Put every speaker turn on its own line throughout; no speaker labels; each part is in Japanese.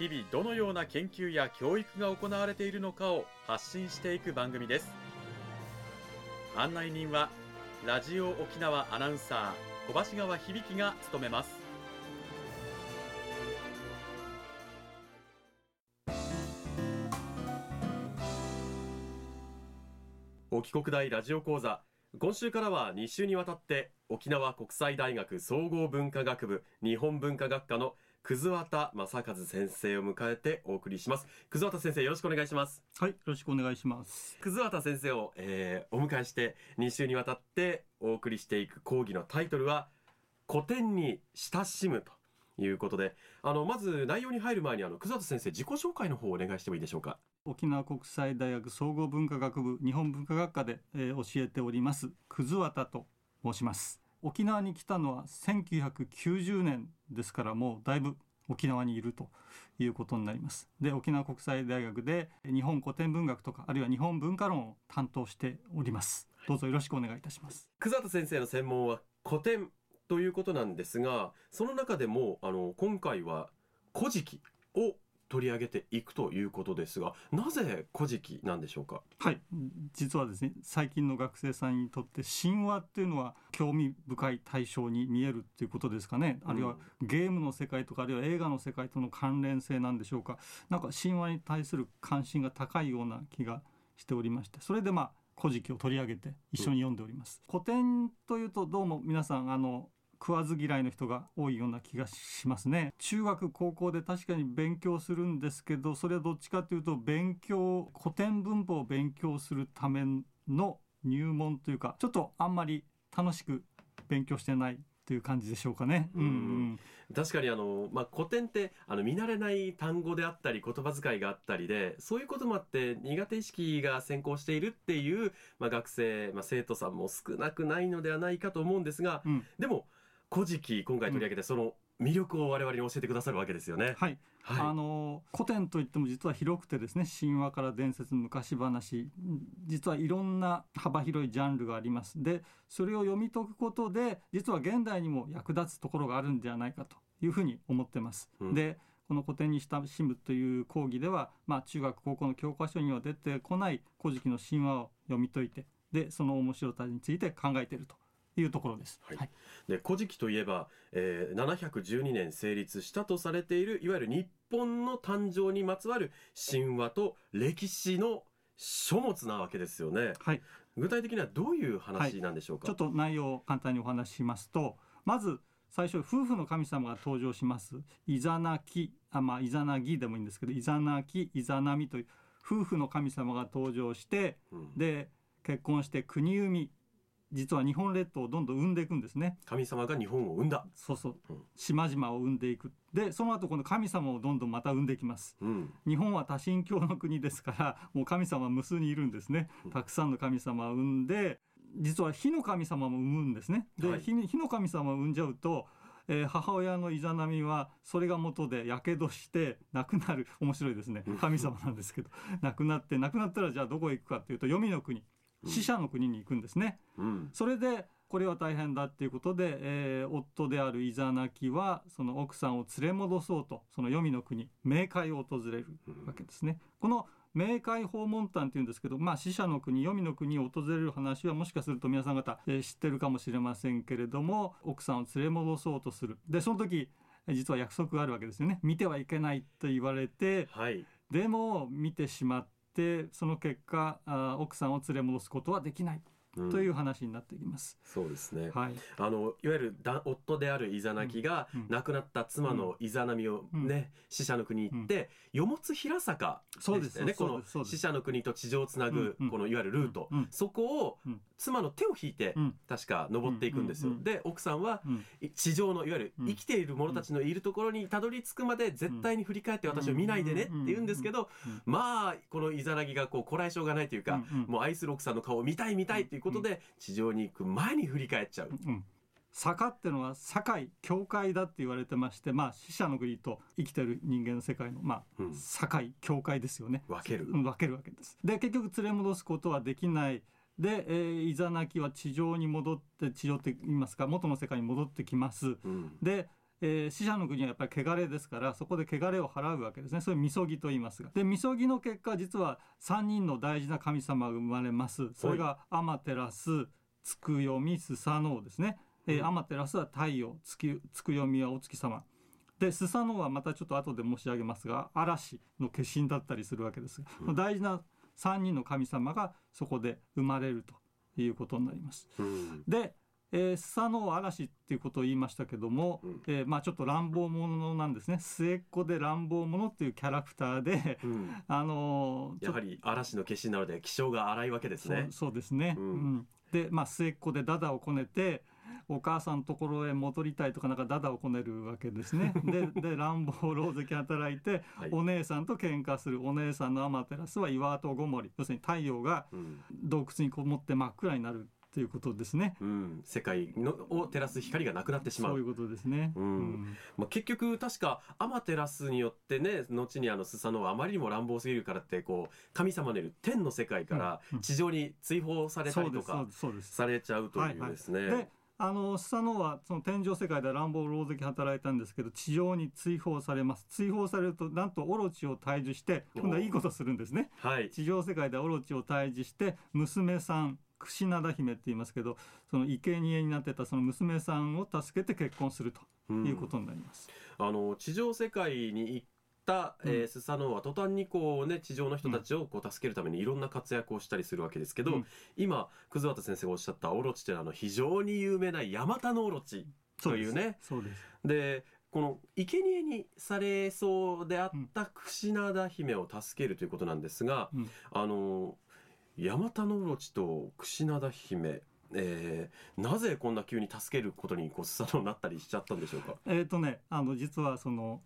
日々どのような研究や教育が行われているのかを発信していく番組です。案内人はラジオ沖縄アナウンサー小橋川響が務めます。沖国大ラジオ講座。今週からは2週にわたって沖縄国際大学総合文化学部日本文化学科の葛畑正和先生を迎えてお送りします。葛畑先生よろしくお願いします。
はいよろしくお願いします。
葛畑先生を、えー、お迎えして2週にわたってお送りしていく講義のタイトルは古典に親しむということであのまず内容に入る前にあの葛畑先生自己紹介の方をお願いしてもいいでしょうか？
沖縄国際大学総合文化学部日本文化学科で、えー、教えております葛畑と申します沖縄に来たのは1990年ですからもうだいぶ沖縄にいるということになります。で沖縄国際大学で日本古典文学とかあるいは日本文化論を担当しております。どうぞよろしくお願いいたします。
久里先生の専門は古典ということなんですがその中でもあの今回は古事記を取り上げていくということですがなぜ古事記なんでしょうか？
はい。実はですね最近の学生さんにとって神話っていうのは興味深い対象に見えるっていうことですかね、あるいはゲームの世界とかあるいは映画の世界との関連性なんでしょうか。なんか神話に対する関心が高いような気がしておりまして。それでまあ古事記を取り上げて一緒に読んでおります、うん、古典というとどうも皆さんあの食わず嫌いの人が多いような気がしますね。中学高校で確かに勉強するんですけどそれはどっちかというと勉強古典文法を勉強するための入門というかちょっとあんまり楽しく勉強してないという感じでしょうかね。うん、うん、
確かにあの、まあ、古典ってあの見慣れない単語であったり言葉遣いがあったりでそういうこともあって苦手意識が先行しているっていう、まあ、学生、まあ、生徒さんも少なくないのではないかと思うんですが、うん、でも古事記今回取り上げて、その魅力を我々に教えてくださるわけですよね。
はい。はい、あの古典といっても実は広くてですね神話から伝説昔話実はいろんな幅広いジャンルがありますでそれを読み解くことで実は現代にも役立つところがあるんじゃないかというふうに思ってます。うん、でこの古典に親しむという講義では、まあ、中学高校の教科書には出てこない古事記の神話を読み解いてでその面白さについて考えているというところです。
はい。はい、で古事記といえば、えー、712年成立したとされているいわゆる日本の誕生にまつわる神話と歴史の書物なわけですよね。はい。具体的にはどういう話なんでしょうか？
はい、ちょっと内容を簡単にお話ししますと、まず最初夫婦の神様が登場します。イザナキ、あまあイザナギでもいいんですけど、イザナキ、イザナミという夫婦の神様が登場して、うん、で結婚して国生み実は日本列島をどんどん生んでいくんですね。
神様が日本を生んだ。
そうそう、うん、島々を生んでいく。でその後この神様をどんどんまた生んでいきます、うん、日本は多神教の国ですからもう神様無数にいるんですね。たくさんの神様を生んで実は火の神様も生むんですね。で、はい、火の神様を生んじゃうとえー、母親のイザナミはそれが元でやけどして亡くなる。面白いですね。神様なんですけど。亡くなって亡くなったらじゃあどこへ行くかっていうと黄泉の国死者の国に行くんですね。うん、それでこれは大変だっていうことで、えー、夫であるイザナキはその奥さんを連れ戻そうとその黄泉の国冥界を訪れるわけですね。この冥界訪問譚っていうんですけど、まあ、死者の国黄泉の国を訪れる話はもしかすると皆さん方、えー、知ってるかもしれませんけれども奥さんを連れ戻そうとする。でその時実は約束があるわけですよね。見てはいけないと言われて、はい、でも見てしまってその結果奥さんを連れ戻すことはできない。という話になってきます。
そうですね。
はい。
あのいわゆるだ夫であるイザナギが、亡くなった妻のイザナミをね、死者の国に行って、よもつ平坂
そうですね。
この死者の国と地上をつなぐ、このいわゆるルート、そこを妻の手を引いて、確か登っていくんですよ。で奥さんは、地上のいわゆる生きている者たちのいるところにたどり着くまで絶対に振り返って私を見ないでねって言うんですけど、まあこのイザナギがこうこらえ性がないというか、もう愛する奥さんの顔を見たい見たいっていうことで、地上に行く前に振り返っちゃう。
坂っていうのは堺教会だって言われてましてまあ死者の国と生きてる人間の世界のまあ、うん、堺教会ですよね。
分ける、
うん、分けるわけです。で結局連れ戻すことはできない。で、えー、イザナキは地上に戻って地上って言いますか元の世界に戻ってきます、うん、でえー、死者の国はやっぱり汚れですからそこで汚れを払うわけですね。それみそぎと言いますが。でみそぎの結果実は3人の大事な神様が生まれます。それがアマテラスつくよみスサノオですね、えー、アマテラスは太陽つくよみはお月様。でスサノオはまたちょっと後で申し上げますが嵐の化身だったりするわけですが、うん、大事な3人の神様がそこで生まれるということになります。うん、でえー、スサノオ嵐っていうことを言いましたけども、うん、えー、まあ、ちょっと乱暴者なんですね末っ子で乱暴者っていうキャラクターで、うん、あの
ー、やはり嵐の化身なので気性が荒いわけですね。
そうですね、うん、で、まあ、末っ子でダダをこねてお母さんのところへ戻りたいとかなんかダダをこねるわけですね。でで乱暴狼藉働いて、はい、お姉さんと喧嘩するお姉さんのアマテラスは岩とごもり要するに太陽が洞窟にこもって真っ暗になる。ということですね。
うん、世界のを照らす光がなくなってしまう。
そういうことですね。うん。う
ん、まあ結局確かアマテラスによってね、後にあのスサノはあまりにも乱暴すぎるからってこう神様のいる天の世界から地上に追放されたりとかされちゃうというですね。はいはい、
あのスサノはその天上世界で乱暴狼藉働いたんですけど地上に追放されます追放されるとなんとオロチを退治して今度はいいことするんですね、はい、地上世界でオロチを退治して娘さん櫛灘姫って言いますけどその生贄になってたその娘さんを助けて結婚するということになります。
うん、あの地上世界に行った、えー、スサノオは途端にこうね地上の人たちをこう助けるためにいろんな活躍をしたりするわけですけど、うん、今葛畑先生がおっしゃったオロチというのは非常に有名なヤマタノオロチというね。
そうです。
でこの生贄にされそうであった櫛灘姫を助けるということなんですが、うん、あのヤマタノオロチと櫛灘姫。えー、なぜこんな急に助けることにこうスサノになったりしちゃったんでしょうか？
えっ、とねあの実はその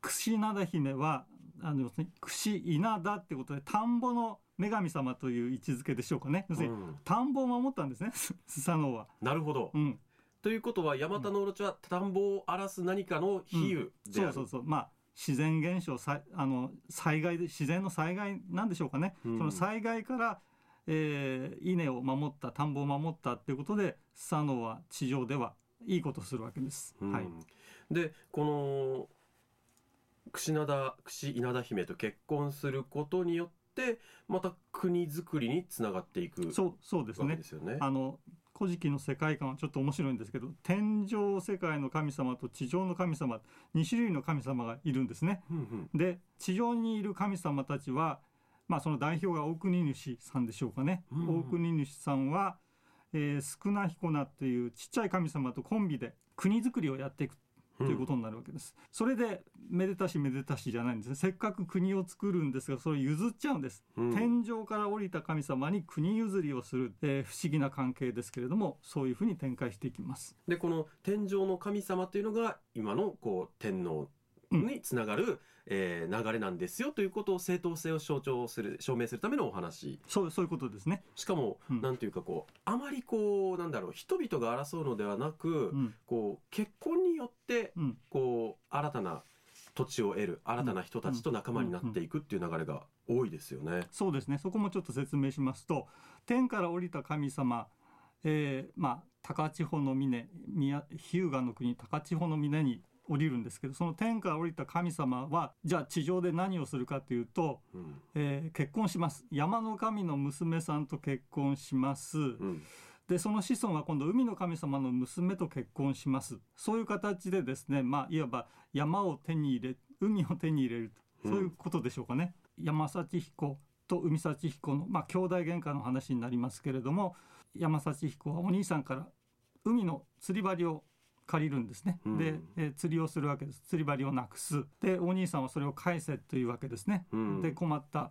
櫛灘姫はあの櫛稲田ってことで田んぼの女神様という位置づけでしょうかね、うん、田んぼを守ったんですねスサノは。
なるほど、うん、ということはヤマタノオロチは田んぼを荒らす何かの比喩である、
うん、そうそうそう。まあ自然現象さあの災害で自然の災害なんでしょうかね、うん、その災害から、えー、稲を守った田んぼを守ったっていうことでスサノオは地上ではいいことするわけです。うん、はい、
でこの櫛灘櫛稲田姫と結婚することによってまた国づくりにつながっていく
そうそうですね。
ですよね。
あの古事記の世界観はちょっと面白いんですけど天上世界の神様と地上の神様2種類の神様がいるんですね。うんうん、で地上にいる神様たちは、まあ、その代表が大国主さんでしょうかね。うんうん、大国主さんは、えー、少な彦名というちっちゃい神様とコンビで国づくりをやっていくということになるわけです。それでめでたしめでたしじゃないんですね。せっかく国を作るんですが、それを譲っちゃうんです。うん、天上から降りた神様に国譲りをする、えー、不思議な関係ですけれども、そういうふうに展開していきます。
で、この天上の神様というのが今のこう天皇につながる、うん、えー、流れなんですよということを正当性を象徴する証明するためのお話。
そうそういうことですね。
しかも、うん、なんていうかこうあまりこうなんだろう人々が争うのではなく、うん、こう結婚によって、こう新たな土地を得る新たな人たちと仲間になっていくっていう流れが多いですよね。
そうですね。そこもちょっと説明しますと天から降りた神様、えー、まあ高千穂の峰日向の国高千穂の峰に降りるんですけどその天から降りた神様はじゃあ地上で何をするかというと、うん、えー、結婚します。山の神の娘さんと結婚します。うん。でその子孫は今度海の神様の娘と結婚します。そういう形でですねまあいわば山を手に入れ海を手に入れるそういうことでしょうかね、うん、山幸彦と海幸彦のまあ兄弟喧嘩の話になりますけれども山幸彦はお兄さんから海の釣り針を借りるんですね、うん、で、えー、釣りをするわけです。釣り針をなくす。でお兄さんはそれを返せというわけですね、うん、で困った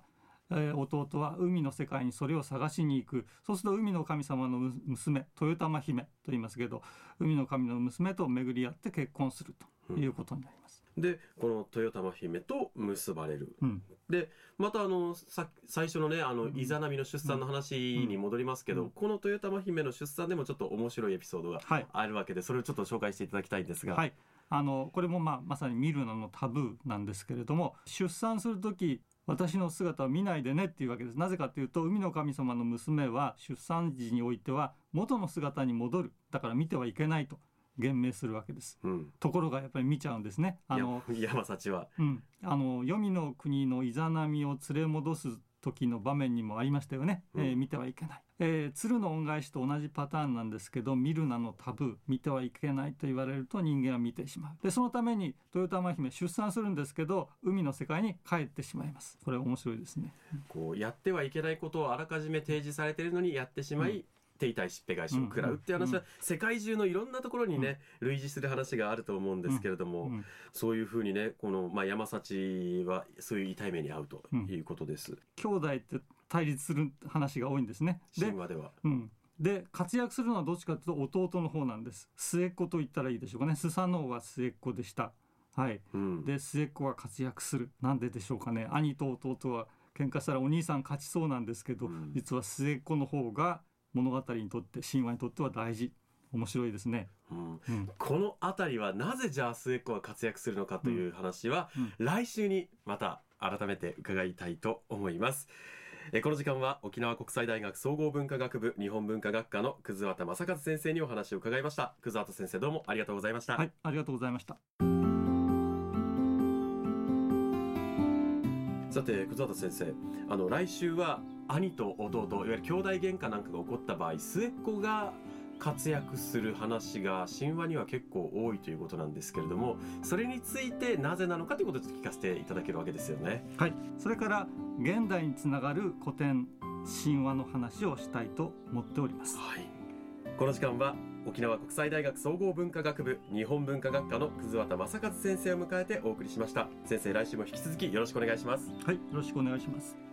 えー、弟は海の世界にそれを探しに行く。そうすると海の神様の娘豊玉姫と言いますけど海の神の娘と巡り合って結婚するということになります。
うん、でこの豊玉姫と結ばれる、うん、でまたあのさ最初のねあのイザナミの出産の話に戻りますけど、うん、この豊玉姫の出産でもちょっと面白いエピソードがあるわけで、はい、それをちょっと紹介していただきたいんですが。
はい。あのこれもまあまさに見るののタブーなんですけれども出産する時私の姿を見ないでねっていうわけです。なぜかというと海の神様の娘は出産時においては元の姿に戻る。だから見てはいけないと言明するわけです、うん、ところがやっぱり見ちゃうんですね。
あの山幸は、
うん、あの黄泉の国のイザナミを連れ戻す時の場面にもありましたよね、うん、えー、見てはいけない、えー、鶴の恩返しと同じパターンなんですけど見るなのタブー見てはいけないと言われると人間は見てしまう。でそのために豊玉姫出産するんですけど海の世界に帰ってしまいます。これ面白いですね。
こうやってはいけないことをあらかじめ提示されているのにやってしまい、うん手痛いしっぺ返しを食らうっていう話は世界中のいろんなところにね類似する話があると思うんですけれどもそういうふうにねこのまあ山幸はそういう痛い目に遭うということです。
兄弟って対立する話が多いんですね。
神話では。
うん。で活躍するのはどっちかというと弟の方なんです。末っ子と言ったらいいでしょうかね。スサノオは末っ子でした。はい。うん、で末っ子は活躍する。なんででしょうかね。兄と弟は喧嘩したらお兄さん勝ちそうなんですけど、うん、実は末っ子の方が物語にとって神話にとっては大事。面白いですね、
うん。うん、この辺りはなぜじゃあ末っ子が活躍するのかという話は、来週にまた改めて伺いたいと思います。えこの時間は沖縄国際大学総合文化学部日本文化学科の葛畑正和先生にお話を伺いました。葛畑先生どうもありがとうございました。
はいありがとうございました
さて葛畑先生あの来週は兄と弟いわゆる兄弟喧嘩なんかが起こった場合末っ子が活躍する話が神話には結構多いということなんですけれどもそれについてなぜなのかということを聞かせていただけるわけですよね。
はいそれから現代につながる古典神話の話をしたいと思っております。
はい、この時間は沖縄国際大学総合文化学部日本文化学科の葛畑正和先生を迎えてお送りしました。先生来週も引き続きよろしくお願いします。
はいよろしくお願いします。